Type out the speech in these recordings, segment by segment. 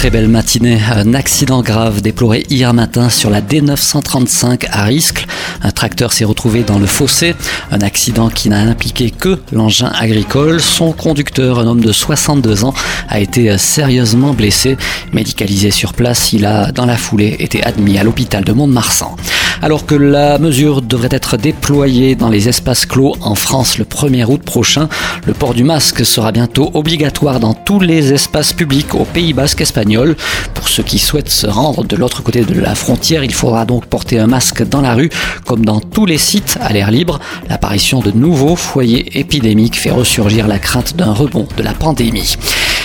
Très belle matinée. Un accident grave déploré hier matin sur la D935 à Riscle. Un tracteur s'est retrouvé dans le fossé. Un accident qui n'a impliqué que l'engin agricole. Son conducteur, un homme de 62 ans, a été sérieusement blessé. Médicalisé sur place, il a, dans la foulée, été admis à l'hôpital de Mont-de-Marsan. Alors que la mesure devrait être déployée dans les espaces clos en France le 1er août prochain, le port du masque sera bientôt obligatoire dans tous les espaces publics au Pays basque espagnol. Pour ceux qui souhaitent se rendre de l'autre côté de la frontière, il faudra donc porter un masque dans la rue, comme dans tous les sites à l'air libre. L'apparition de nouveaux foyers épidémiques fait ressurgir la crainte d'un rebond de la pandémie.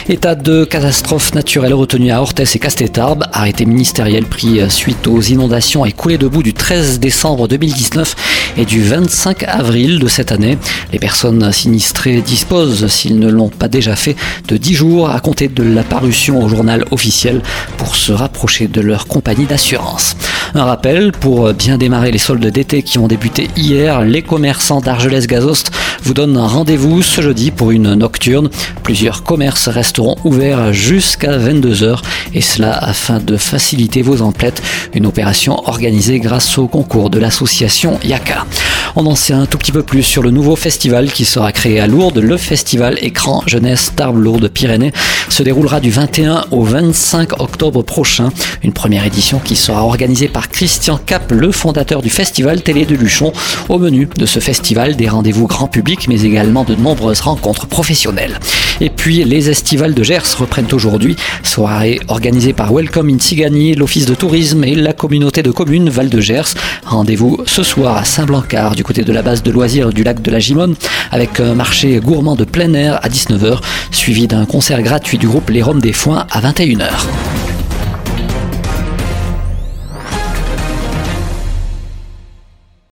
État de catastrophe naturelle retenu à Orthès et Castétarbe. Arrêté ministériel pris suite aux inondations et coulées debout du 13 décembre 2019 et du 25 avril de cette année. Les personnes sinistrées disposent, s'ils ne l'ont pas déjà fait, de 10 jours à compter de la parution au journal officiel pour se rapprocher de leur compagnie d'assurance. Un rappel, pour bien démarrer les soldes d'été qui ont débuté hier, les commerçants d'Argelès-Gazost vous donnent un rendez-vous ce jeudi pour une nocturne. Plusieurs commerces resteront ouverts jusqu'à 22h et cela afin de faciliter vos emplettes, une opération organisée grâce au concours de l'association Yaka. On en sait un tout petit peu plus sur le nouveau festival qui sera créé à Lourdes. Le festival Écran Jeunesse Tarbes Lourdes Pyrénées se déroulera du 21 au 25 octobre prochain. Une première édition qui sera organisée par Christian Cap, le fondateur du festival Télé de Luchon. Au menu de ce festival, des rendez-vous grand public mais également de nombreuses rencontres professionnelles. Et puis les estivales de Gers reprennent aujourd'hui. Soirée organisée par Welcome in Tigani, l'office de tourisme et la communauté de communes Val de Gers. Rendez-vous ce soir à Saint-Blancard du côté de la base de loisirs du lac de la Gimone avec un marché gourmand de plein air à 19h suivi d'un concert gratuit du groupe Les Roms des Foins à 21h.